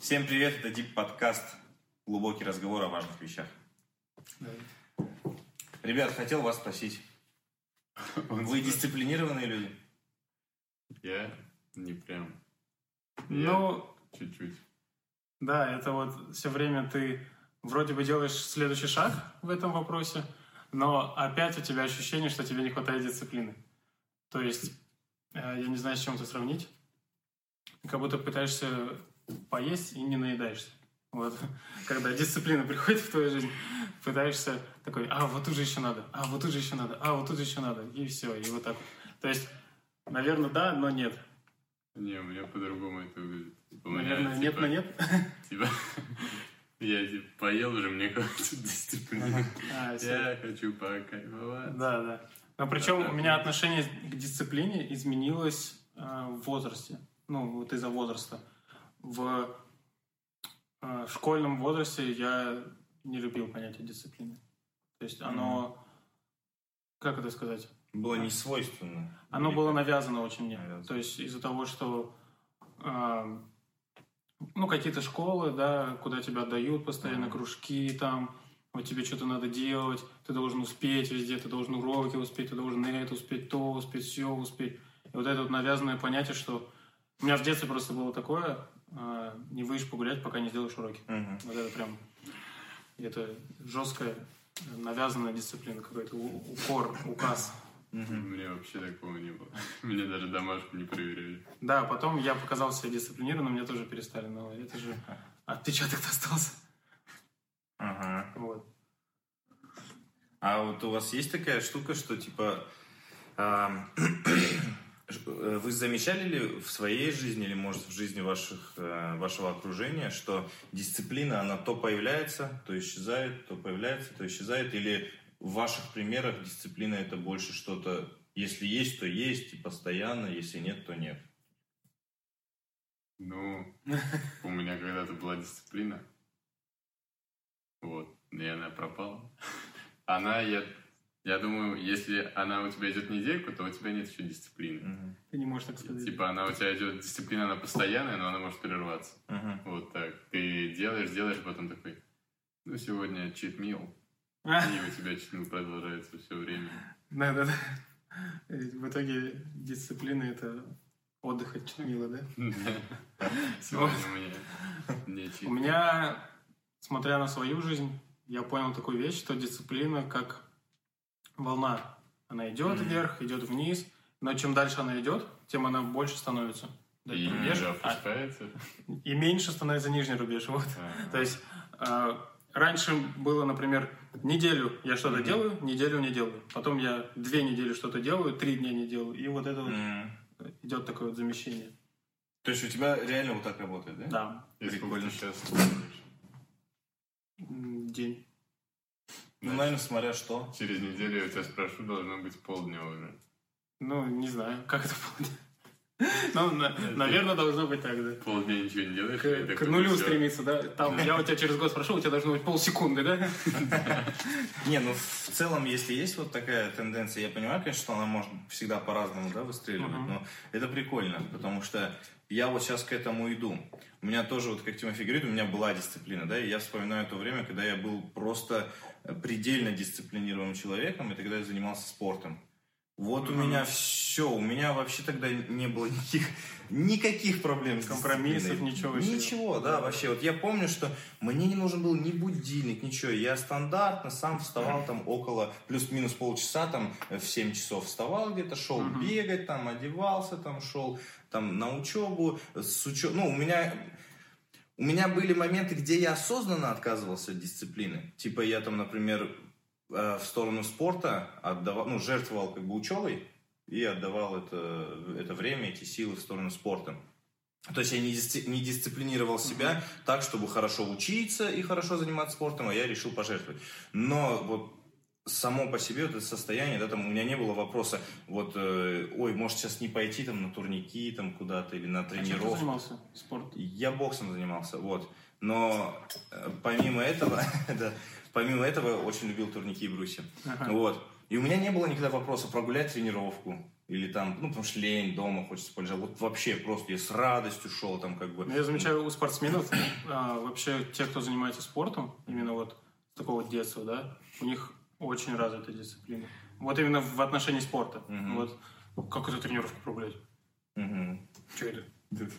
Всем привет, это Дип подкаст. Глубокий разговор о важных вещах. Ребят, хотел вас спросить. Вы дисциплинированные люди? Я не прям. Ну, Чуть-чуть. да, это вот все время ты вроде бы делаешь следующий шаг в этом вопросе, но опять у тебя ощущение, что тебе не хватает дисциплины. То есть, э, я не знаю, с чем это сравнить. Как будто пытаешься поесть и не наедаешься. Вот. Когда дисциплина приходит в твою жизнь, пытаешься такой, а, вот тут же еще надо, а, вот тут же еще надо, а, вот тут же еще надо, и все, и вот так. То есть, наверное, да, но нет. Не, у меня по-другому это выглядит. Типа, у меня, Наверное, нет, типа, но нет. Типа, я типа поел уже, мне хватит дисциплины. А. Я хочу покайфовать. Да, да. Но причем у меня отношение к дисциплине изменилось э, в возрасте. Ну, вот из-за возраста. В э, школьном возрасте я не любил понятие дисциплины. То есть оно... Как это сказать? Было не свойственно. Оно Или было как? навязано очень мне. Навязано. То есть из-за того, что э, ну, какие-то школы, да, куда тебя отдают постоянно, Мгм. кружки там, вот тебе что-то надо делать, ты должен успеть везде, ты должен уроки успеть, ты должен это успеть, то успеть, все успеть. И вот это вот навязанное понятие, что... У меня в детстве просто было такое, не выйдешь погулять, пока не сделаешь уроки. Мгм. Вот это прям... Это жесткая, навязанная дисциплина, какой-то у- укор, указ. Мгм. Мне вообще такого не было. Мне даже домашку не проверяли. Да, потом я показал себя дисциплинированным, меня тоже перестали, но это же отпечаток остался. Ага. Вот. А вот у вас есть такая штука, что типа э, вы замечали ли в своей жизни или может в жизни ваших э, вашего окружения, что дисциплина она то появляется, то исчезает, то появляется, то исчезает, или в ваших примерах дисциплина это больше что-то, если есть, то есть и постоянно, если нет, то нет. Ну, у меня когда-то была дисциплина. Вот. И она пропала. Она, я, я думаю, если она у тебя идет недельку, то у тебя нет еще дисциплины. Ты не можешь так сказать. Типа она у тебя идет, дисциплина, она постоянная, но она может прерваться. Мгм. Вот так. Ты делаешь, делаешь, потом такой, ну, сегодня читмил. А, И у тебя читмил продолжается все время. Да, да, да. В итоге дисциплина это отдых от читмила, да? Сегодня у меня не У меня, смотря на свою жизнь, я понял такую вещь, что дисциплина как волна. Она идет Мгм. вверх, идет вниз, но чем дальше она идет, тем она больше становится. Да, И рубеж, а- опускается. и меньше становится нижний рубеж. Вот. А, То есть э, раньше было, например, неделю я что-то Мгм. делаю, неделю не делаю. Потом я две недели что-то делаю, три дня не делаю. И вот это вот М. идет такое вот замещение. То есть у тебя реально вот так работает, да? Да, И сколько сейчас день. Ну, наверное, смотря что. Через неделю я тебя спрошу, должно быть полдня уже. Ну, не знаю, как это будет. Ну, на- наверное, должно быть так, да. Полдня ничего не делаешь? К, нулю стремиться, да? Там, я у тебя через год спрошу, у тебя должно быть полсекунды, да? Не, ну в целом, если есть вот такая тенденция, я понимаю, конечно, что она может всегда по-разному, да, выстреливать, но это прикольно, потому что я вот сейчас к этому иду. У меня тоже, вот как Тимофей говорит, у меня была дисциплина, да, и я вспоминаю то время, когда я был просто э, предельно дисциплинированным человеком, это когда я занимался спортом. Вот у Мгм. меня все, у меня вообще тогда не было никаких, никаких проблем с Компромиссов, ничего вообще. Ничего, да, вообще. Вот я помню, что мне не нужен был ни будильник, ничего. Я стандартно сам вставал там около плюс-минус полчаса, там э, в 7 часов вставал где-то, шел Мгм. бегать, там одевался, там шел там на учебу. С учё- Ну, у меня... У меня были моменты, где я осознанно отказывался от дисциплины. Типа я там, например, э, в сторону спорта отдавал, ну, жертвовал как бы учебой и отдавал это, это время, эти силы в сторону спорта. То есть я не, дисци- не дисциплинировал себя так, чтобы хорошо учиться и хорошо заниматься спортом, а я решил пожертвовать. Но вот само по себе вот это состояние, да, там у меня не было вопроса, вот, э, ой, может сейчас не пойти там на турники там куда-то или на А чем ты тренировку. занимался? Спорт? Я боксом занимался, вот. Но э, помимо этого, да, помимо этого очень любил турники и брусья. Ага. Вот. И у меня не было никогда вопроса прогулять тренировку или там, ну, потому что лень, дома хочется полежать. Вот вообще просто я с радостью шел там как бы. Ну, Я замечаю у спортсменов, а, вообще те, кто занимается спортом, именно вот с такого детства, да, у них очень развита дисциплина. Вот именно в отношении спорта. Мгм. Вот как эту тренировку проблять? Мгм. Что это?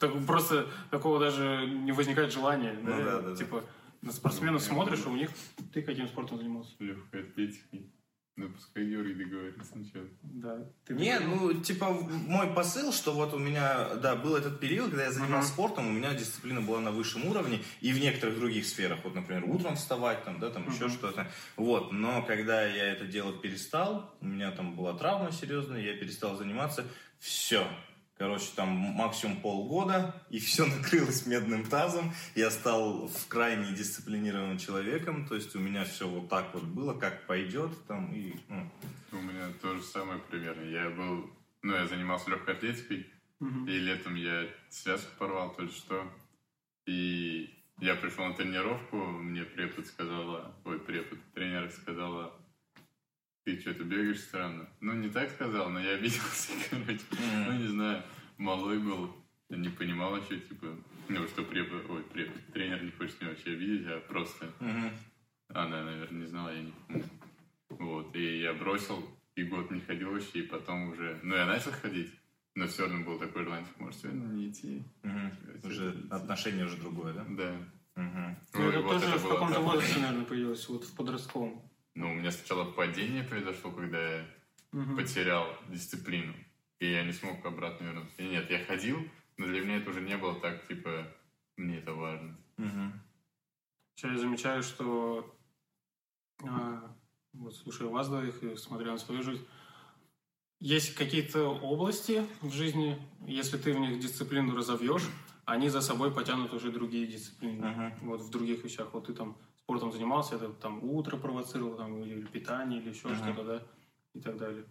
Так просто такого даже не возникает желания. Ну да, да, да. Типа на спортсменов Ну, смотришь, а у них ты каким спортом занимался? Легкой атлетикой. Ну, пускай Георгий договорит сначала. Да. Ты Не, ну, типа, мой посыл, что вот у меня, да, был этот период, когда я занимался Мгм. спортом, у меня дисциплина была на высшем уровне, и в некоторых других сферах, вот, например, утром вставать, там, да, там, еще Мгм. что-то, вот, но когда я это делать перестал, у меня там была травма серьезная, я перестал заниматься, все, короче, там максимум полгода, и все накрылось медным тазом, я стал в крайне дисциплинированным человеком, то есть у меня все вот так вот было, как пойдет, там, и, ну, У меня то же самое примерно. Я был... Ну, я занимался легкой атлетикой, и летом я связку порвал, то ли что. И я пришел на тренировку, мне препод сказала, ой, препод, тренер сказала, ты что-то бегаешь странно. Ну, не так сказал, но я обиделся, короче. Ну, не знаю, малой был, я не понимал вообще, типа, ну, что препод, ой, препод, тренер не хочет меня вообще видеть, а просто мгм. она, наверное, не знала, я не помню. Вот, и я бросил, и год не ходил вообще, и потом уже... Ну, я начал ходить, но все равно был такой желание, может, сегодня не идти. Мгм. Уже отношение уже другое, да? Да. Мгм. Ну, Ой, это вот тоже это в каком-то возрасте, наверное, появилось, вот в подростковом. Ну, у меня сначала падение произошло, когда я Мгм. потерял дисциплину, и я не смог обратно вернуться. И нет, я ходил, но для меня это уже не было так, типа, мне это важно. Мгм. Сейчас я замечаю, что а, вот слушая вас двоих и смотря на свою жизнь, есть какие-то области в жизни, если ты в них дисциплину разовьешь, они за собой потянут уже другие дисциплины. Мгм. Вот в других вещах. Вот ты там спортом занимался, это там утро провоцировал, там, или питание, или еще Мгм. что-то, да, и так далее.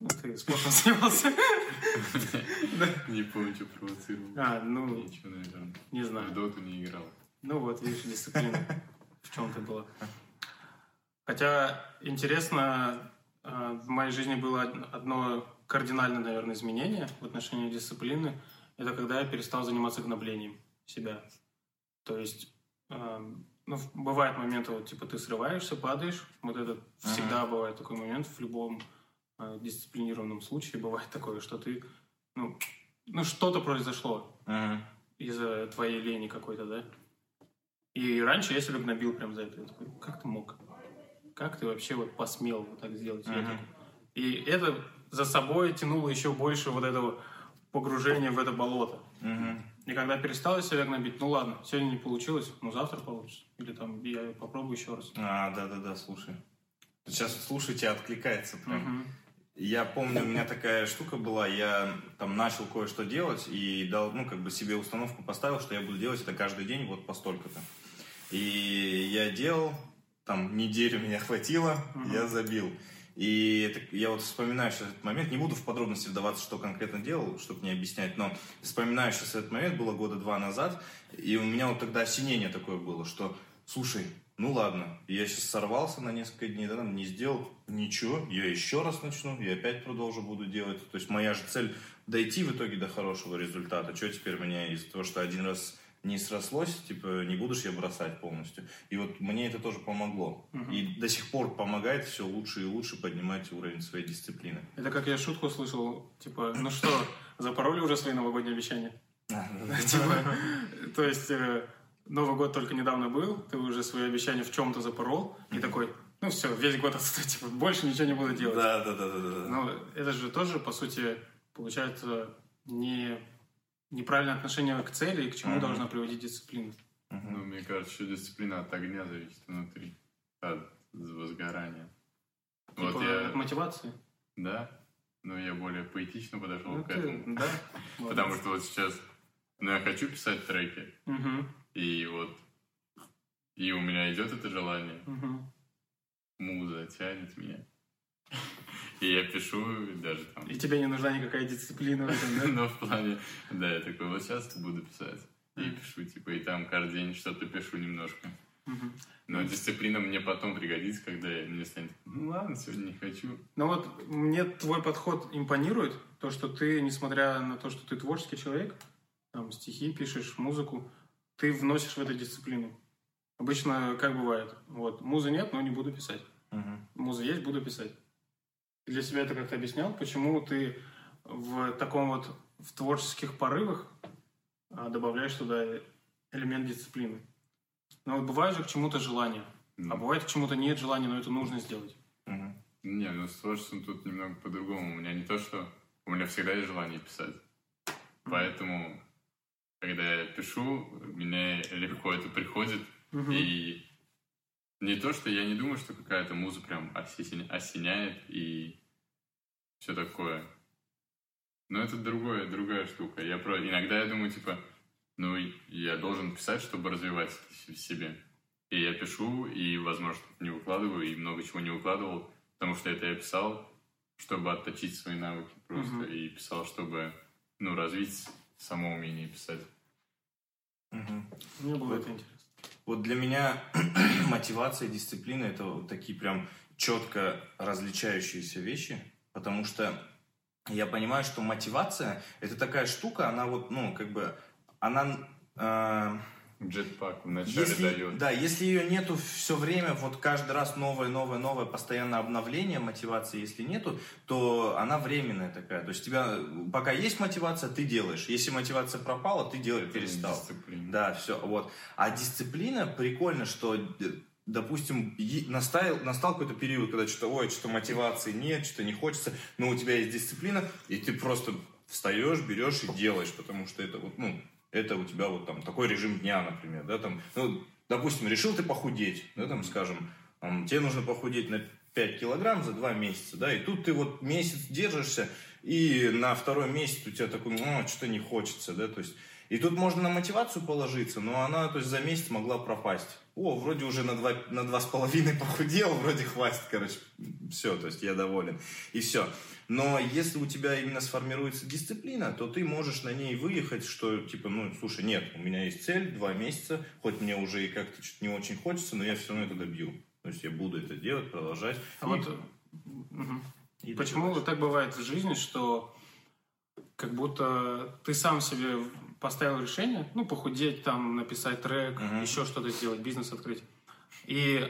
Ну, ты спортом занимался? Не помню, что провоцировал. А, ну, Ничего, наверное. не В знаю. доту не играл. Ну вот, видишь, дисциплина. В чем ты была. Хотя интересно, э, в моей жизни было од- одно кардинальное, наверное, изменение в отношении дисциплины. Это когда я перестал заниматься гноблением себя. То есть, э, ну, бывают моменты, вот, типа, ты срываешься, падаешь. Вот это всегда бывает такой момент в любом э, дисциплинированном случае. Бывает такое, что ты, ну, ну что-то произошло Мгм. из-за твоей лени какой-то, да? И раньше я себя гнобил прям за это. Я такой, как ты мог? Как ты вообще вот посмел вот так сделать? Мгм. такой- И это за собой тянуло еще больше вот этого погружения в это болото. Мгм. И когда перестал я себя гнобить, ну ладно, сегодня не получилось, ну завтра получится. Или там я попробую еще раз. А, да-да-да, слушай. Сейчас слушайте, откликается прям. Мгм. Я помню, у меня такая штука была, я там начал кое-что делать и дал, ну, как бы себе установку поставил, что я буду делать это каждый день вот по столько-то. И я делал, там неделю меня хватило, Мгм. я забил. И это- я вот вспоминаю сейчас этот момент, не буду в подробности вдаваться, что конкретно делал, чтобы не объяснять, но вспоминаю сейчас этот момент, было года два назад, и у меня вот тогда осенение такое было, что, слушай, ну ладно, я сейчас сорвался на несколько дней, да, там не сделал ничего, я еще раз начну, я опять продолжу буду делать. То есть моя же цель дойти в итоге до хорошего результата. Что теперь мне из-за того, что один раз не срослось, типа, не будешь я бросать полностью. И вот мне это тоже помогло. Мгм. И до сих пор помогает все лучше и лучше поднимать уровень своей дисциплины. Это как я шутку слышал, типа, ну что, запороли уже свои новогодние обещания? Типа, то есть э, Новый год только недавно был, ты уже свои обещания в чем-то запорол, и такой, ну все, весь год отстой, типа, больше ничего не буду делать. Да, да, да, да, да. Но это же тоже, по сути, получается не неправильное отношение к цели и к чему Мгм. должна приводить дисциплина. Мгм. Ну, мне кажется, еще дисциплина от огня зависит внутри. От возгорания. Типа Вот я... от мотивации. Да? Но я более поэтично подошел Ну, к ты- этому. да. Потому что вот сейчас... Ну, я хочу писать треки. И вот... И у меня идет это желание. Муза тянет меня. И я пишу и даже там... И тебе не нужна никакая дисциплина в этом, да? Но в плане... Да, я такой, вот сейчас буду писать. И пишу, типа, и там каждый день что-то пишу немножко. Но дисциплина мне потом пригодится, когда мне станет, ну ладно, сегодня не хочу. Ну вот мне твой подход импонирует, то, что ты, несмотря на то, что ты творческий человек, там, стихи пишешь, музыку, ты вносишь в эту дисциплину. Обычно как бывает? Вот, музы нет, но не буду писать. Муза есть, буду писать. Для себя это как-то объяснял, почему ты в таком вот, в творческих порывах а, добавляешь туда элемент дисциплины? Но вот бывает же к чему-то желание, а Ну, бывает к чему-то нет желания, но это нужно сделать. Мгм. Не, ну с творчеством тут немного по-другому. У меня не то, что... У меня всегда есть желание писать. Поэтому, когда я пишу, мне легко это приходит. Мгм. И не то, что я не думаю, что какая-то муза прям осеня- осеняет и все такое. Но это другое, другая штука. Я про... Иногда я думаю, типа, ну, я должен писать, чтобы развивать в себе. И я пишу, и, возможно, не выкладываю, и много чего не выкладывал, потому что это я писал, чтобы отточить свои навыки просто, Мгм. и писал, чтобы, ну, развить само умение писать. Мгм. Мне было это интересно. Вот для меня мотивация дисциплина это вот такие прям четко различающиеся вещи, потому что я понимаю, что мотивация это такая штука, она вот, ну, как бы, она э, Джетпак вначале если, дает. да, если ее нету все время, вот каждый раз новое, новое, новое, постоянное обновление мотивации, если нету, то она временная такая. То есть у тебя пока есть мотивация, ты делаешь. Если мотивация пропала, ты делаешь, перестал. Дисциплина. Да, все, вот. А дисциплина, прикольно, что, допустим, настал, настал какой-то период, когда что-то, ой, что-то мотивации нет, что-то не хочется, но у тебя есть дисциплина, и ты просто встаешь, берешь и делаешь, потому что это вот, ну, это у тебя вот там такой режим дня, например, да, там, ну, допустим, решил ты похудеть, да, там, скажем, там, тебе нужно похудеть на 5 килограмм за 2 месяца, да, и тут ты вот месяц держишься, и на второй месяц у тебя такой, ну, что-то не хочется, да, то есть, и тут можно на мотивацию положиться, но она, то есть, за месяц могла пропасть. О, вроде уже на два, на два с половиной похудел, вроде хватит, короче, все, то есть, я доволен, и все. Но если у тебя именно сформируется дисциплина, то ты можешь на ней выехать, что типа, ну, слушай, нет, у меня есть цель, два месяца, хоть мне уже и как-то что-то не очень хочется, но я все равно это добью. То есть я буду это делать, продолжать. А И- вот и почему добиваюсь. так бывает в жизни, что как будто ты сам себе поставил решение, ну, похудеть, там, написать трек, Мгм. еще что-то сделать, бизнес открыть. И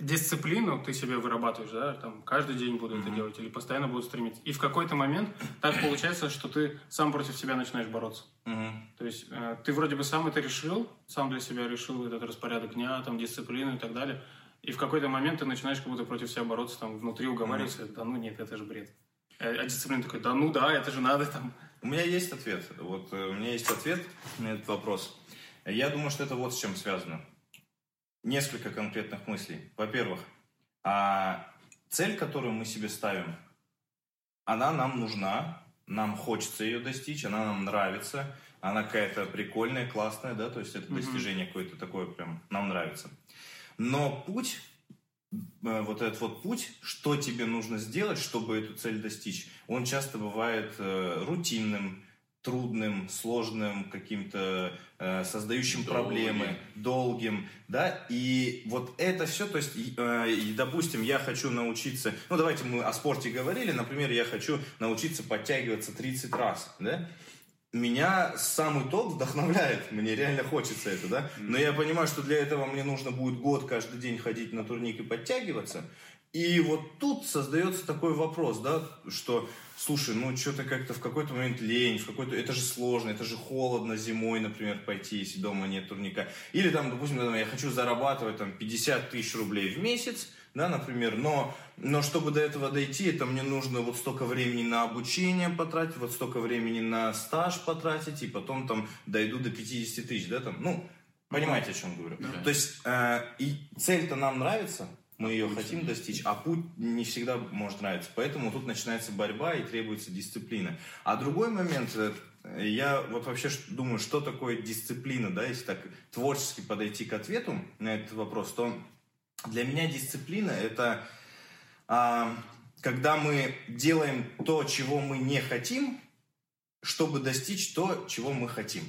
дисциплину ты себе вырабатываешь, да, там, каждый день буду это Мгм. делать или постоянно буду стремиться. И в какой-то момент так получается, что ты сам против себя начинаешь бороться. Мгм. То есть э, ты вроде бы сам это решил, сам для себя решил этот распорядок дня, там, дисциплину и так далее. И в какой-то момент ты начинаешь как будто против себя бороться, там, внутри уговариваться, да ну нет, это же бред. А а дисциплина такой, да ну да, это же надо там. У меня есть ответ. Вот э, у меня есть ответ на этот вопрос. Я думаю, что это вот с чем связано. Несколько конкретных мыслей. Во-первых, а цель, которую мы себе ставим, она нам нужна, нам хочется ее достичь, она нам нравится, она какая-то прикольная, классная, да, то есть это Мгм. достижение какое-то такое прям нам нравится. Но путь, э, вот этот вот путь, что тебе нужно сделать, чтобы эту цель достичь, он часто бывает э, рутинным, трудным, сложным, каким-то э, создающим Долгим. проблемы, долгим, да, и вот это все, то есть, э, и, допустим, я хочу научиться, ну, давайте мы о спорте говорили, например, я хочу научиться подтягиваться 30 раз, да, меня самый топ вдохновляет, мне реально хочется это, да, но я понимаю, что для этого мне нужно будет год каждый день ходить на турник и подтягиваться, и вот тут создается такой вопрос, да, что, слушай, ну что-то как-то в какой-то момент лень, в какой-то, это же сложно, это же холодно зимой, например, пойти, если дома нет турника. Или там, допустим, я хочу зарабатывать там 50 тысяч рублей в месяц, да, например, но, но чтобы до этого дойти, это мне нужно вот столько времени на обучение потратить, вот столько времени на стаж потратить, и потом там дойду до 50 тысяч, да, там, ну, понимаете, о чем говорю. Да. То есть, э, и цель-то нам нравится, мы ее хотим достичь, а путь не всегда может нравиться. Поэтому тут начинается борьба и требуется дисциплина. А другой момент, э, я вот вообще думаю, что такое дисциплина, да, если так творчески подойти к ответу на этот вопрос, то для меня дисциплина это а, когда мы делаем то, чего мы не хотим, чтобы достичь то, чего мы хотим.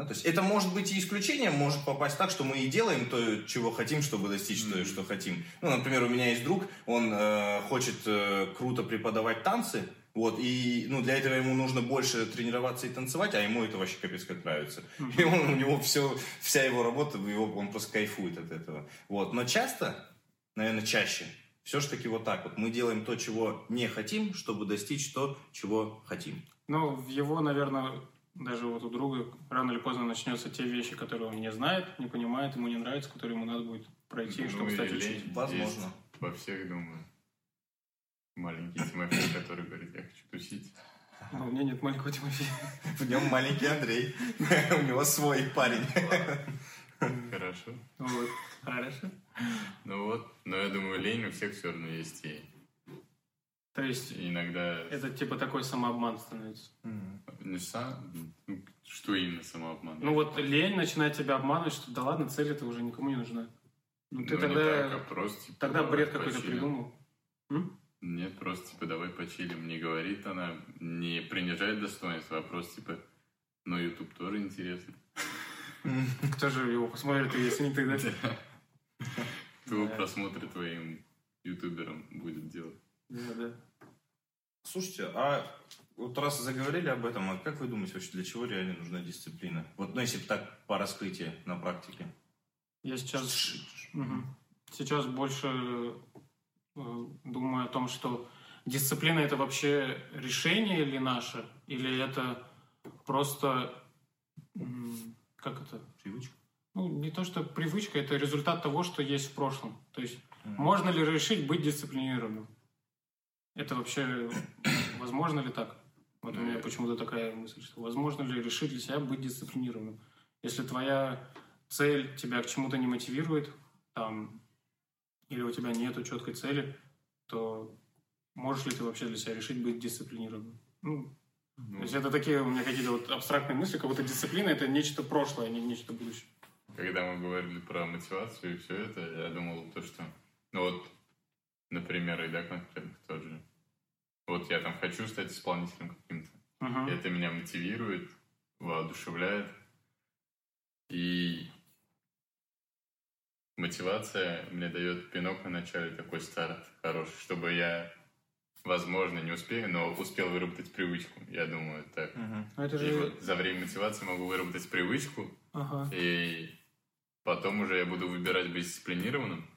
Да, то есть это может быть и исключением, может попасть так, что мы и делаем то, чего хотим, чтобы достичь mm-hmm. то, что хотим. Ну, например, у меня есть друг, он э, хочет э, круто преподавать танцы, вот, и ну, для этого ему нужно больше тренироваться и танцевать, а ему это вообще капец как нравится. Mm-hmm. И он, у него все, вся его работа, его, он просто кайфует от этого. Вот. Но часто, наверное, чаще, все же таки вот так вот. Мы делаем то, чего не хотим, чтобы достичь то, чего хотим. Ну, в его, наверное, даже вот у друга рано или поздно начнется те вещи, которые он не знает, не понимает, ему не нравится, которые ему надо будет пройти, ну, чтобы стать учителем. Возможно. Во всех, думаю. Маленький Тимофей, который говорит, я хочу тусить. А у меня нет маленького Тимофея. В нем маленький Андрей. У него свой парень. Хорошо. Вот. Хорошо. Ну вот, но я думаю, лень у всех все равно есть и то есть иногда... Это типа такой самообман становится. Не сам... Что именно самообман? Ну вот лень начинает тебя обманывать, что да ладно, цель это уже никому не нужна. Ну ты ну, тогда... Так, а просто, типа, тогда бред какой-то придумал. М? Нет, просто типа давай почилим. Не говорит она, не принижает достоинство, а просто типа, ну YouTube тоже интересно. Кто же его посмотрит, если не ты, да? Кто просмотры твоим ютуберам будет делать? Да, да. Слушайте, а вот раз заговорили об этом, а как вы думаете вообще, для чего реально нужна дисциплина? Вот, ну, если бы так по раскрытию на практике. Я сейчас, угу. сейчас больше э, думаю о том, что дисциплина это вообще решение ли наше, или это просто, как это? Привычка. Ну, не то, что привычка, это результат того, что есть в прошлом. То есть, mm можно ли решить быть дисциплинированным? Это вообще возможно ли так? Вот у меня почему-то такая мысль, что возможно ли решить для себя быть дисциплинированным? Если твоя цель тебя к чему-то не мотивирует, там, или у тебя нет четкой цели, то можешь ли ты вообще для себя решить быть дисциплинированным? Ну, ну, то есть это такие у меня какие-то вот абстрактные мысли, как будто дисциплина это нечто прошлое, а не нечто будущее. Когда мы говорили про мотивацию и все это, я думал то, что ну вот например, и да, конкретно тот же. Вот я там хочу стать исполнителем каким-то. Uh-huh. И это меня мотивирует, воодушевляет. И мотивация мне дает пинок на начале, такой старт хороший, чтобы я, возможно, не успею, но успел выработать привычку. Я думаю, так. Uh-huh. Это же... И вот за время мотивации могу выработать привычку, uh-huh. и потом уже я буду выбирать быть дисциплинированным,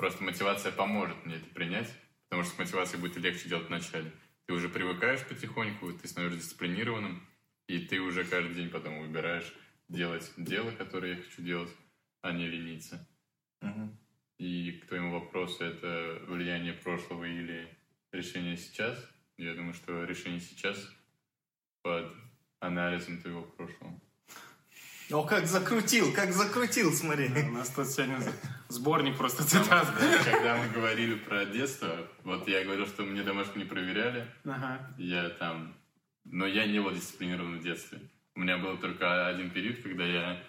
Просто мотивация поможет мне это принять, потому что с мотивацией будет легче делать вначале. Ты уже привыкаешь потихоньку, ты становишься дисциплинированным, и ты уже каждый день потом выбираешь делать дело, которое я хочу делать, а не лениться. Угу. И к твоему вопросу, это влияние прошлого или решение сейчас? Я думаю, что решение сейчас под анализом твоего прошлого. О, как закрутил, как закрутил, смотри. Да, у нас тут сегодня сборник просто цитат. Когда мы говорили про детство, вот я говорил, что мне домашку не проверяли. Ага. Я там... Но я не был дисциплинирован в детстве. У меня был только один период, когда я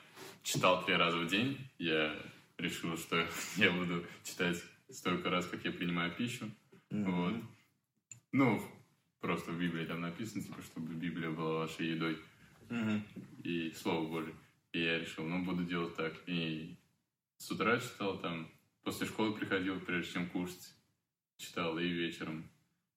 читал три раза в день. Я решил, что я буду читать столько раз, как я принимаю пищу. Mm-hmm. Вот. Ну, просто в Библии там написано, типа, чтобы Библия была вашей едой. Mm-hmm. И Слово Божие. И я решил, ну, буду делать так. И с утра читал там, после школы приходил, прежде чем кушать. Читал и вечером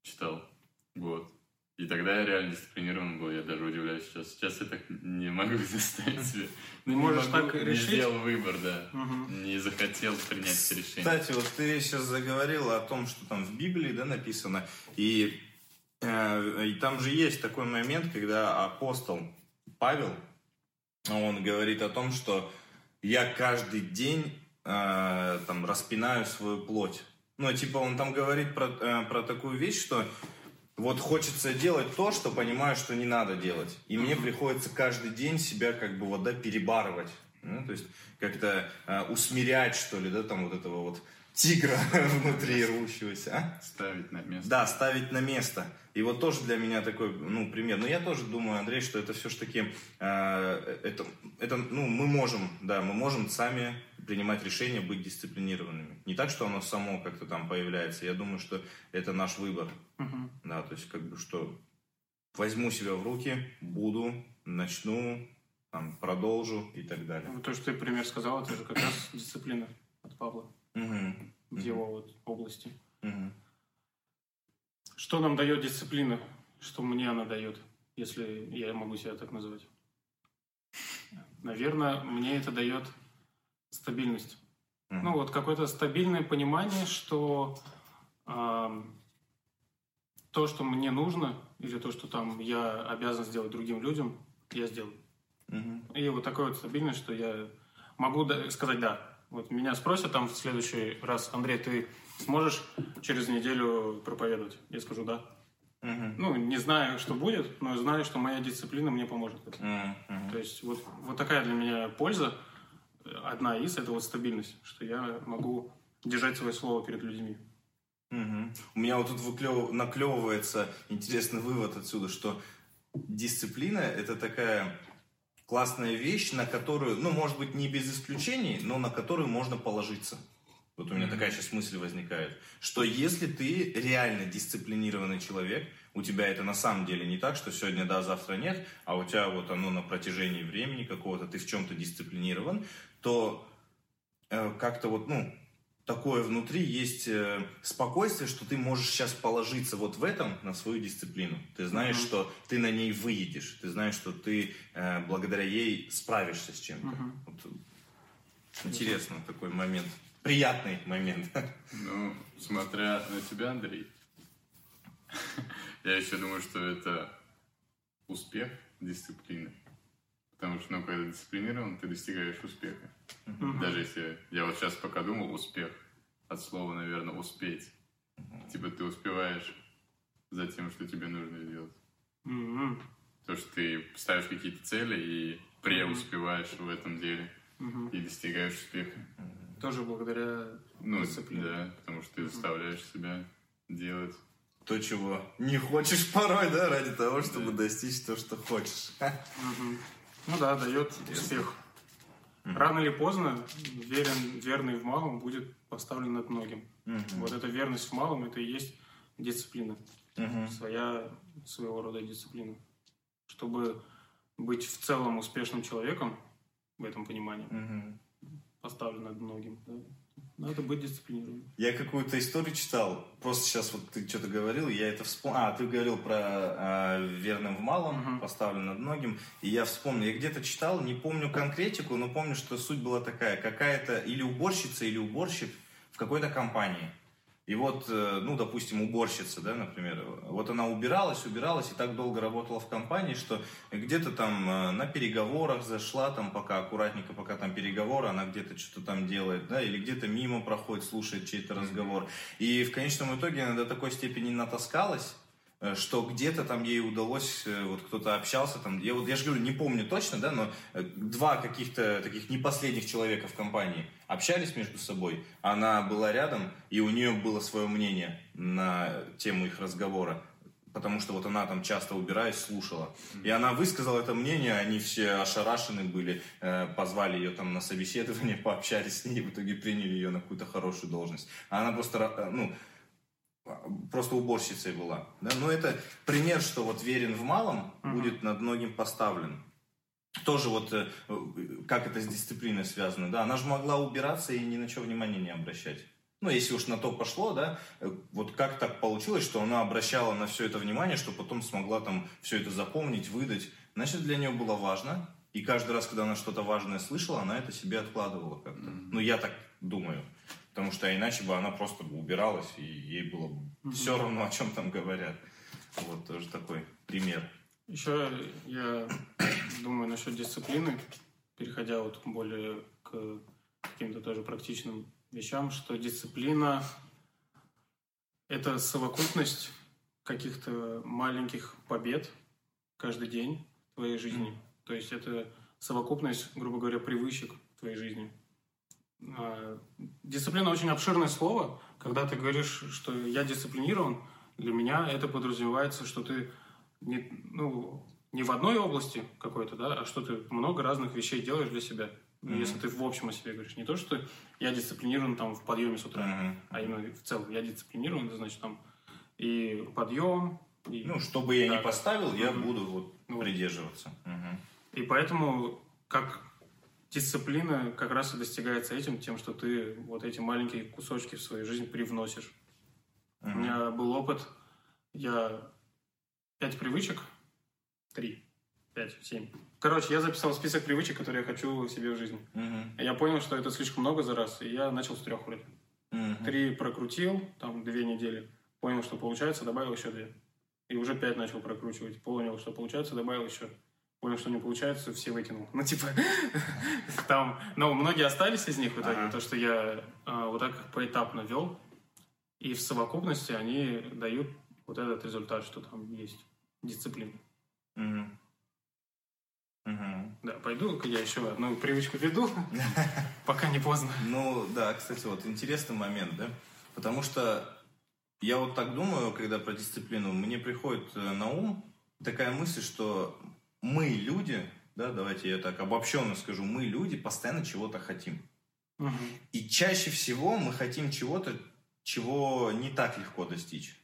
читал. Вот. И тогда я реально дисциплинирован был, я даже удивляюсь сейчас. Сейчас я так не могу заставить себя. Ну, не можешь могу, так решить? Не сделал выбор, да. Угу. Не захотел принять это решение. Кстати, вот ты сейчас заговорил о том, что там в Библии, да, написано. И, э, и там же есть такой момент, когда апостол Павел, он говорит о том, что я каждый день э, там распинаю свою плоть. Ну, типа, он там говорит про, э, про такую вещь, что вот хочется делать то, что понимаю, что не надо делать. И мне приходится каждый день себя как бы вот, да, перебарывать. Ну, то есть как-то э, усмирять, что ли, да, там вот этого вот тигра внутри рвущегося. А? Ставить на место. Да, ставить на место. И вот тоже для меня такой, ну, пример. Но я тоже думаю, Андрей, что это все-таки, э, это, это, ну, мы можем, да, мы можем сами принимать решение быть дисциплинированными. Не так, что оно само как-то там появляется. Я думаю, что это наш выбор. Угу. Да, то есть как бы что возьму себя в руки, буду, начну, там, продолжу и так далее. Вот то, что ты пример сказал, это же как раз дисциплина от Павла Мгм. в его вот области. Мгм. Что нам дает дисциплина? Что мне она дает, если я могу себя так назвать? Наверное, мне это дает стабильность. Ну вот какое-то стабильное понимание, что ам, то, что мне нужно, или то, что там я обязан сделать другим людям, я сделаю. Мгм. И вот такое вот стабильность, что я могу сказать «да». Вот меня спросят там в следующий раз, Андрей, ты сможешь через неделю проповедовать? Я скажу «да». Мгм. Ну, не знаю, что будет, но знаю, что моя дисциплина мне поможет. Мгм. То есть вот, вот такая для меня польза, одна из, это вот стабильность, что я могу держать свое слово перед людьми. Мгм. У меня вот тут выклев- наклевывается интересный вывод отсюда, что дисциплина это такая классная вещь, на которую, ну, может быть, не без исключений, но на которую можно положиться. Вот у меня такая сейчас мысль возникает, что если ты реально дисциплинированный человек, у тебя это на самом деле не так, что сегодня да, завтра нет, а у тебя вот оно на протяжении времени какого-то, ты в чем-то дисциплинирован, то э, как-то вот, ну, такое внутри есть э, спокойствие, что ты можешь сейчас положиться вот в этом на свою дисциплину. Ты знаешь, Мгм. что ты на ней выедешь, ты знаешь, что ты э, благодаря ей справишься с чем-то. Мгм. Вот, интересно такой момент, приятный момент. Ну, смотря на тебя, Андрей, я еще думаю, что это успех дисциплины. Потому что, ну, когда дисциплинирован, ты достигаешь успеха. Даже если я вот сейчас пока думал успех, от слова, наверное, успеть. Типа ты успеваешь за тем, что тебе нужно сделать. То, что ты ставишь какие-то цели и преуспеваешь в этом деле и достигаешь успеха. Тоже благодаря Ну, дисциплине. да, потому что ты заставляешь себя делать. То, чего не хочешь порой, да, ради того, чтобы достичь то, что хочешь. Ну да, дает успех. Рано или поздно верен, верный в малом будет поставлен над многим. Мгм. Вот эта верность в малом, это и есть дисциплина. Мгм. Своя, своего рода дисциплина. Чтобы быть в целом успешным человеком, в этом понимании, Мгм. поставлен над многим, да, надо быть дисциплинированным. Я какую-то историю читал. Просто сейчас вот ты что-то говорил, я это вспомнил. А, ты говорил про а, верным в малом, Мгм. поставлен над многим. И я вспомнил, я где-то читал, не помню конкретику, но помню, что суть была такая. Какая-то или уборщица, или уборщик в какой-то компании. И вот, э, ну, допустим, уборщица, да, например, вот она убиралась, убиралась и так долго работала в компании, что где-то там э, на переговорах зашла, там пока аккуратненько, пока там переговоры, она где-то что-то там делает, да, или где-то мимо проходит, слушает чей-то разговор. И в конечном итоге она до такой степени натаскалась, что где-то там ей удалось, э, вот кто-то общался там, я вот, я же говорю, не помню точно, да, но э, два каких-то таких непоследних человека в компании общались между собой, она была рядом, и у нее было свое мнение на тему их разговора, потому что вот она там часто убираясь слушала. И она высказала это мнение, они все ошарашены были, э, позвали ее там на собеседование, пообщались с ней, в итоге приняли ее на какую-то хорошую должность. А она просто, ну, просто уборщицей была. Да? Но это пример, что вот верен в малом Мгм. будет над многим поставлен. Тоже вот э, как это с дисциплиной связано, да, она же могла убираться и ни на что внимания не обращать. Ну, если уж на то пошло, да, э, вот как так получилось, что она обращала на все это внимание, что потом смогла там все это запомнить, выдать. Значит, для нее было важно. И каждый раз, когда она что-то важное слышала, она это себе откладывала как-то. Мгм. Ну, я так думаю. Потому что иначе бы она просто бы убиралась, и ей было бы все равно, о чем там говорят. Вот тоже такой пример. Еще я думаю насчет дисциплины, переходя вот более к каким-то тоже практичным вещам, что дисциплина – это совокупность каких-то маленьких побед каждый день в твоей жизни. То есть это совокупность, грубо говоря, привычек в твоей жизни. А, Дисциплина очень обширное слово. Когда ты говоришь, что я дисциплинирован, для меня это подразумевается, что ты не, ну, не в одной области какой-то, да, а что ты много разных вещей делаешь для себя. Ну, Мгм. Если ты в общем о себе говоришь. Не то, что я дисциплинирован там в подъеме с утра, Мгм. а именно в целом я дисциплинирован, это значит там и подъем, и, Ну, что бы я ни Да. поставил, я Мгм. буду вот Вот. придерживаться. Мгм. и поэтому как дисциплина как раз и достигается этим, тем, что ты вот эти маленькие кусочки в свою жизнь привносишь. У меня был опыт, я пять привычек, три, пять, семь. Короче, я записал список привычек, которые я хочу себе в жизни. Мгм. Я понял, что это слишком много за раз, и я начал с трех вроде. Мгм. Три прокрутил, там две недели, понял, что получается, добавил еще две. И уже пять начал прокручивать. Понял, что получается, добавил еще. Понял, что не получается, все выкинул. Ну, типа, там, ну, многие остались из них в итоге, то, что я а, вот так поэтапно вел. И в совокупности они дают вот этот результат, что там есть дисциплина. Мгм. Да, пойду-ка я еще одну привычку веду, пока не поздно. Ну, да, кстати, вот интересный момент, да? Потому что я вот так думаю, когда про дисциплину, мне приходит э, на ум такая мысль, что мы люди, да, давайте я так обобщенно скажу, мы люди постоянно чего-то хотим. Мгм. И чаще всего мы хотим чего-то, чего не так легко достичь.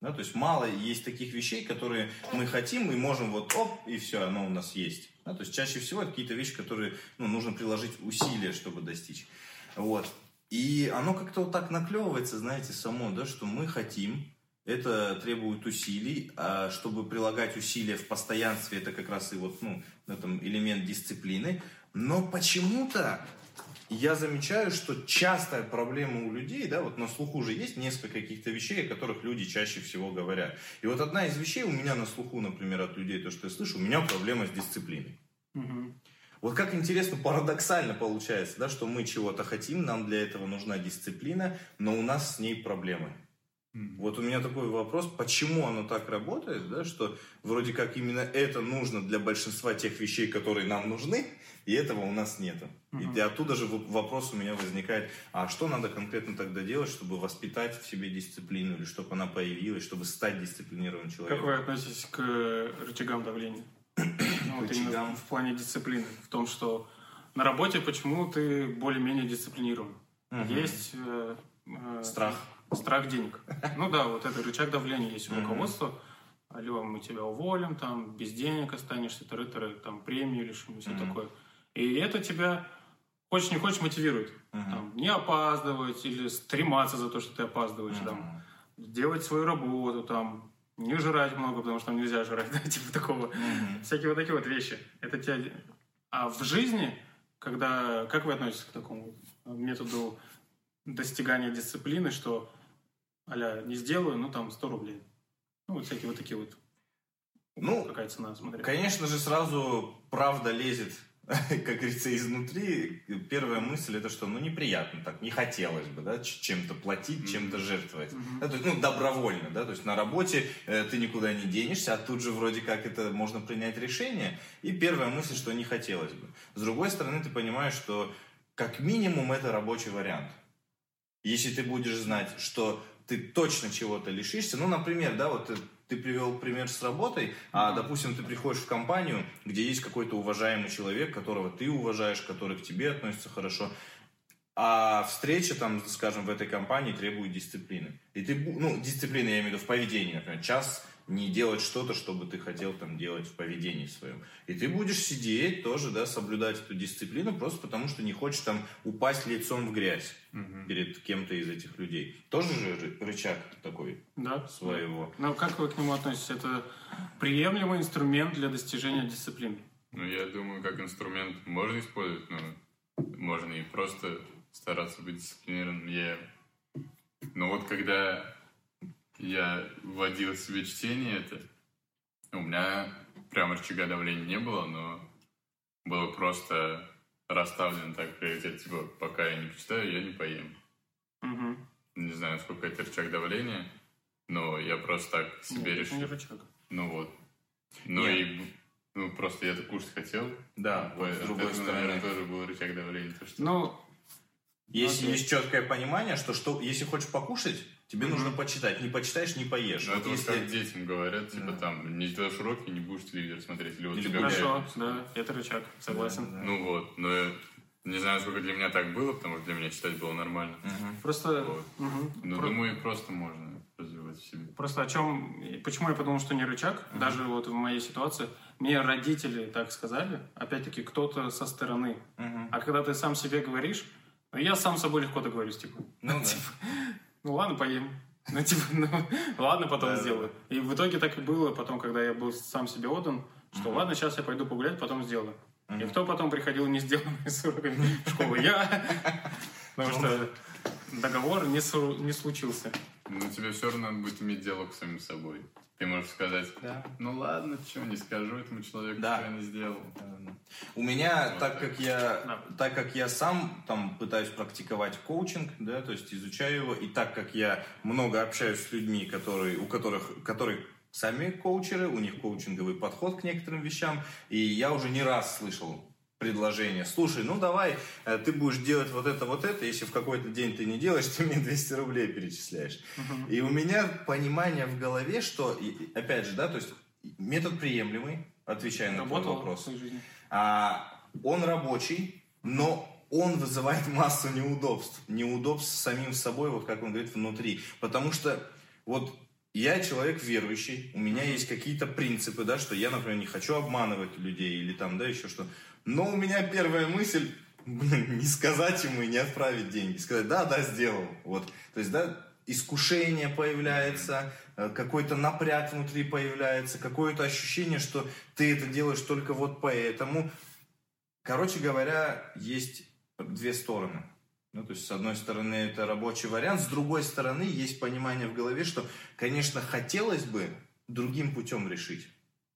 Да, то есть мало есть таких вещей, которые мы хотим и можем вот оп, и все, оно у нас есть. Да, то есть чаще всего это какие-то вещи, которые ну, нужно приложить усилия, чтобы достичь. Вот. И оно как-то вот так наклевывается, знаете, само, да, что мы хотим, это требует усилий, а чтобы прилагать усилия в постоянстве, это как раз и вот, ну, этом элемент дисциплины. Но почему-то я замечаю, что частая проблема у людей, да, вот на слуху же есть несколько каких-то вещей, о которых люди чаще всего говорят. И вот одна из вещей у меня на слуху, например, от людей, то, что я слышу, у меня проблема с дисциплиной. Вот как интересно, парадоксально получается, да, что мы чего-то хотим, нам для этого нужна дисциплина, но у нас с ней проблемы. Вот у меня такой вопрос, почему оно так работает, да, что вроде как именно это нужно для большинства тех вещей, которые нам нужны, и этого у нас нету. Мгм. И оттуда же вопрос у меня возникает, а что надо конкретно тогда делать, чтобы воспитать в себе дисциплину, или чтобы она появилась, чтобы стать дисциплинированным Как человеком? вы относитесь к э, рычагам давления? Ну, вот именно в плане дисциплины. В том, что на работе почему ты более-менее дисциплинирован? Мгм. Есть э, э, Страх. Страх денег. Ну да, вот это рычаг давления есть у руководства. Алло, мы тебя уволим, там, без денег останешься, тыры-тыры, там, премию лишим все Мгм. такое. И это тебя, хочешь не хочешь, мотивирует. Там, не опаздывать или стрематься за то, что ты опаздываешь. Там, делать свою работу, там, не жрать много, потому что там нельзя жрать, да, типа такого. Всякие вот такие вот вещи. Это тебя... А в жизни, когда... Как вы относитесь к такому методу достигания дисциплины, что аля не сделаю, ну там 100 рублей. Ну, вот всякие вот такие вот. Ну, Какая цена, смотря. Конечно же, сразу правда лезет, как говорится, изнутри. Первая мысль это что, ну, неприятно так, не хотелось бы, да, чем-то платить, чем-то жертвовать. Мгм. Да, то есть, ну, добровольно, да, то есть на работе э, ты никуда не денешься, а тут же вроде как это можно принять решение. И первая мысль, что не хотелось бы. С другой стороны, ты понимаешь, что как минимум это рабочий вариант. Если ты будешь знать, что ты точно чего-то лишишься, ну, например, да, вот ты, ты привел пример с работой, а, допустим, ты приходишь в компанию, где есть какой-то уважаемый человек, которого ты уважаешь, который к тебе относится хорошо, а встреча, там, скажем, в этой компании требует дисциплины. И ты, ну, дисциплины, я имею в виду, в поведении, например, час не делать что-то, чтобы ты хотел там делать в поведении своем. И ты будешь сидеть тоже, да, соблюдать эту дисциплину, просто потому что не хочешь там упасть лицом в грязь Мгм. перед кем-то из этих людей. Тоже же ры- рычаг такой Да. своего. Но как вы к нему относитесь? Это приемлемый инструмент для достижения дисциплины. Ну, я думаю, как инструмент можно использовать, но можно и просто стараться быть дисциплинированным. Я... Но вот когда я вводил себе чтение, это у меня прям рычага давления не было, но было просто расставлено так приоритет, типа, пока я не почитаю, я не поем. Мгм. Не знаю, сколько это рычаг давления, но я просто так себе Нет, решил. не рычаг. Ну вот. Ну Нет. и ну, просто я это кушать хотел. Да, вот с другой это, стороны. наверное, тоже был рычаг давления. То, что... Ну, Если Окей. есть четкое понимание, что, что если хочешь покушать, тебе Мгм. нужно почитать. Не почитаешь, не поешь. Ну, Вот это вот если- как детям говорят, типа Да. там, не сделаешь уроки, не будешь телевизор смотреть. Или вот Или тебя хорошо, гуляют. да, это рычаг, согласен. Да, да. Ну вот, но я не знаю, сколько для меня так было, потому что для меня читать было нормально. Мгм. Просто, Вот. мгм. Но Про- думаю, просто можно развивать в себе. просто о чем, почему я подумал, что не рычаг, даже вот в моей ситуации, мне родители так сказали, опять-таки, кто-то со стороны. Мгм. А когда ты сам себе говоришь, ну, я сам с собой легко договорюсь, типа, Ну да. типа, ну ладно, поем. Ну, типа, ну, ладно, потом Да, сделаю. И в итоге так и было потом, когда я был сам себе отдан, что ладно, сейчас я пойду погулять, потом сделаю. И кто потом приходил не сделанный с уроками школы? Я. Потому что договор не, су- не случился. Ну, тебе все равно надо будет иметь диалог с самим собой. Ты можешь сказать, Да. ну ладно, что, не скажу этому человеку, Да. что я не сделал. У меня, Вот так так. как я, Да. так как я сам там пытаюсь практиковать коучинг, да, то есть изучаю его, и так как я много общаюсь с людьми, которые, у которых, которые сами коучеры, у них коучинговый подход к некоторым вещам, и я уже не раз слышал предложение, слушай, ну давай, э, ты будешь делать вот это, вот это, если в какой-то день ты не делаешь, ты мне 200 рублей перечисляешь. И у меня понимание в голове, что, опять же, да, то есть метод приемлемый, отвечая на твой Работал в вопрос. А, он рабочий, но он вызывает массу неудобств. Неудобств самим собой, вот как он говорит, внутри. Потому что вот я человек верующий, у меня есть какие-то принципы, да, что я, например, не хочу обманывать людей или там, да, еще что. Но у меня первая мысль, блин, не сказать ему и не отправить деньги. Сказать, да, да, сделал. Вот. То есть, да, искушение появляется, э, какой-то напряг внутри появляется, какое-то ощущение, что ты это делаешь только вот поэтому. Короче говоря, есть две стороны. Ну, то есть, с одной стороны, это рабочий вариант, с другой стороны, есть понимание в голове, что, конечно, хотелось бы другим путем решить.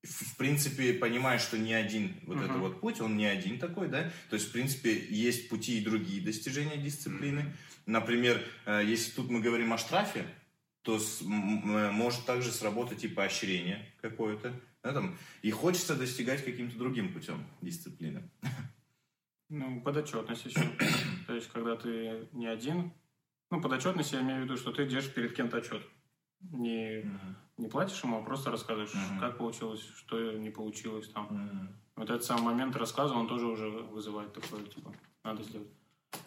В, принципе, понимаешь, что не один вот Мгм. этот вот путь, он не один такой, да? То есть, в принципе, есть пути и другие достижения дисциплины. Например, э, если тут мы говорим о штрафе, то с- м- может также сработать и поощрение какое-то. да, там. И хочется достигать каким-то другим путем дисциплины. Ну, подотчетность еще. То есть, когда ты не один, ну, подотчетность я имею в виду, что ты держишь перед кем-то отчет. Не, не платишь ему, а просто рассказываешь, Мгм. как получилось, что не получилось там. Мгм. Вот этот самый момент рассказа, он тоже уже вызывает такое, типа, надо сделать.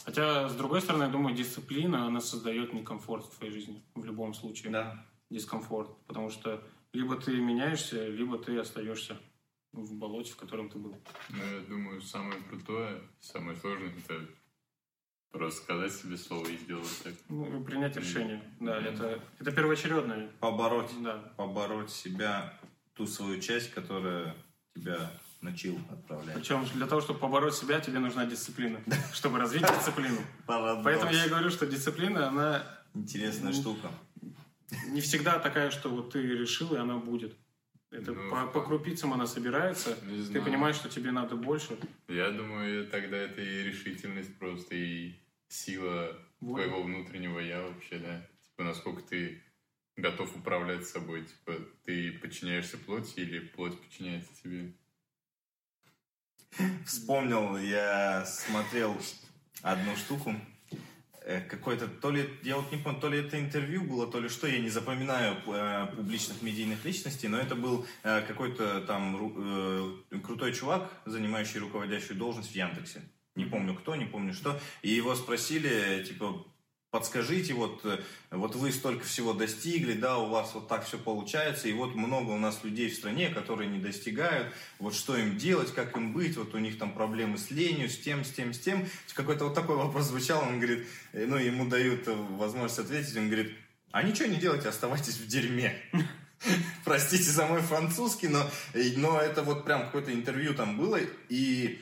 Хотя, с другой стороны, я думаю, дисциплина, она создает некомфорт в твоей жизни. В любом случае. Да. Дискомфорт. Потому что либо ты меняешься, либо ты остаешься в болоте, в котором ты был. Ну, я думаю, самое крутое, самое сложное, это просто сказать себе слово и сделать так. Ну, принять решение. Да, Мгм. это, это первоочередное. Побороть, Да. побороть себя, ту свою часть, которая тебя начал отправлять. Причем для того, чтобы побороть себя, тебе нужна дисциплина, чтобы развить дисциплину. Поэтому я и говорю, что дисциплина, она Интересная штука. не всегда такая, что вот ты решил, и она будет. Это Ну, по, по крупицам она собирается. Не Ты знаю. понимаешь, что тебе надо больше. Я думаю, тогда это и решительность просто, и сила Воля. твоего внутреннего я вообще, да. Типа, насколько ты готов управлять собой. Типа, ты подчиняешься плоти или плоть подчиняется тебе. Вспомнил, я смотрел одну штуку. Э, Какой-то, то ли, я вот не помню, то ли это интервью было, то ли что, я не запоминаю э, публичных медийных личностей, но это был э, какой-то там ру- э, крутой чувак, занимающий руководящую должность в Яндексе. Не помню кто, не помню что. И его спросили, типа, подскажите, вот, вот вы столько всего достигли, да, у вас вот так все получается, и вот много у нас людей в стране, которые не достигают, вот что им делать, как им быть, вот у них там проблемы с ленью, с тем, с тем, с тем. Какой-то вот такой вопрос звучал, он говорит, ну, ему дают э, возможность ответить, он говорит, а ничего не делайте, оставайтесь в дерьме. Простите за мой французский, но, э, но это вот прям какое-то интервью там было, и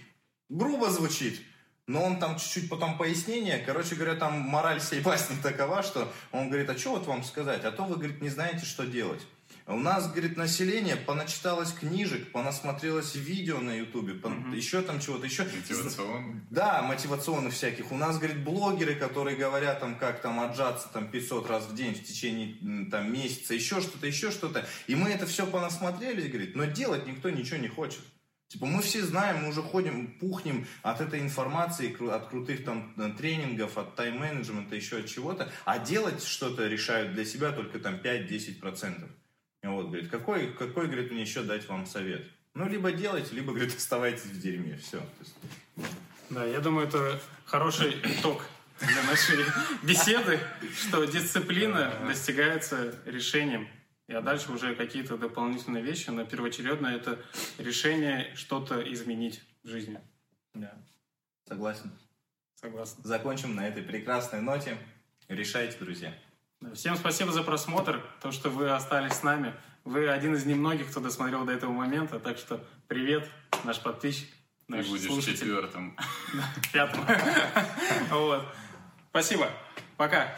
грубо звучит, но он там чуть-чуть потом пояснение. Короче говоря, там мораль всей басни такова, что он говорит, а что вот вам сказать? А то вы, говорит, не знаете, что делать. У нас, говорит, население поначиталось книжек, понасмотрелось видео на ютубе, Мгм. еще там чего-то, еще. Мотивационно. Да, мотивационных всяких. У нас, говорит, блогеры, которые говорят, там, как там отжаться там 500 раз в день в течение там месяца, еще что-то, еще что-то. И мы это все понасмотрелись, говорит, но делать никто ничего не хочет. Типа мы все знаем, мы уже ходим, пухнем от этой информации, от крутых там э, тренингов, от тайм-менеджмента, еще от чего-то, а делать что-то решают для себя только там 5-10%. Вот, говорит, какой, какой, говорит, мне еще дать вам совет? Ну, либо делайте, либо, говорит, оставайтесь в дерьме, все. Да, я думаю, это хороший итог для нашей беседы, что дисциплина достигается решением. И а дальше уже какие-то дополнительные вещи, но первоочередно это решение что-то изменить в жизни. Да. Согласен. Согласен. Закончим на этой прекрасной ноте. Решайте, друзья. Всем спасибо за просмотр, то, что вы остались с нами. Вы один из немногих, кто досмотрел до этого момента, так что привет, наш подписчик, наш Ты будешь слушатель. четвертым. Пятым. Вот. Спасибо. Пока.